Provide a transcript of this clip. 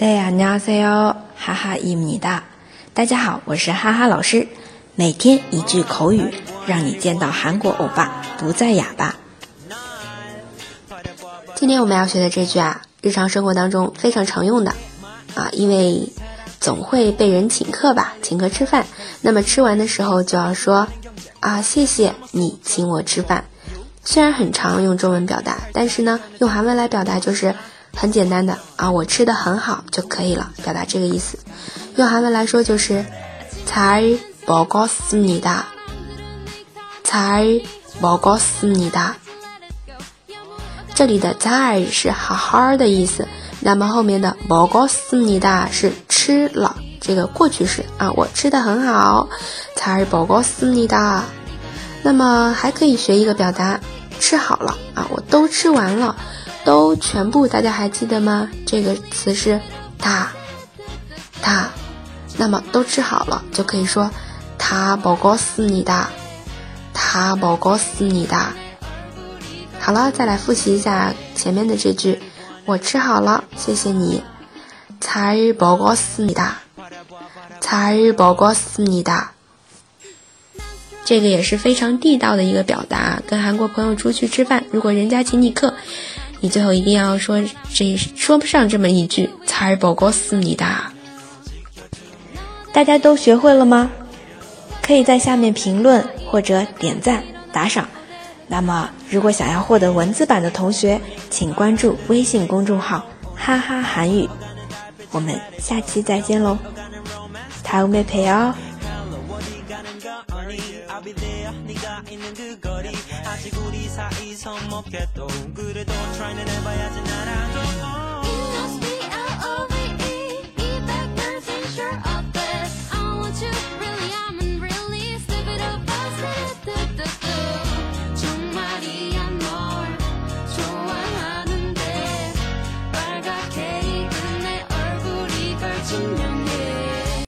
大家好，哈哈伊米达。大家好，我是哈哈老师。每天一句口语，让你见到韩国欧巴不再哑巴。今天我们要学的这句啊，日常生活当中非常常用的啊，因为总会被人请客吧，请客吃饭。那么吃完的时候就要说啊，谢谢你请我吃饭。虽然很常用中文表达，但是呢，用韩文来表达就是。很简单的啊，我吃的很好就可以了，表达这个意思。用韩文来说就是잘먹었습니 다， 잘먹었습니 다。 这里的잘是好好的意思，那么后面的먹었습니다是吃了，这个过去式啊，我吃的很好，잘먹었습니 다。 那么还可以学一个表达，吃好了啊，我都吃完了。 都全部，大家还记得吗？这个词是他，他，那么都吃好了，就可以说他报告思你的，他报告思你的。好了，再来复习一下前面的这句，我吃好了，谢谢你。잘报告思你的，잘报告思你的。这个也是非常地道的一个表达。跟韩国朋友出去吃饭，如果人家请你客。你最后一定要说这说不上这么一句才不告诉你的。大家都学会了吗？可以在下面评论或者点赞打赏。那么如果想要获得文字版的同学请关注微信公众号哈哈韩语。我们下期再见喽。他妹陪哦 I'll be there. 네가 있는 그 거리. 아직 우리 사이 서먹해도. 그래도 try 는 해봐야지 나랑도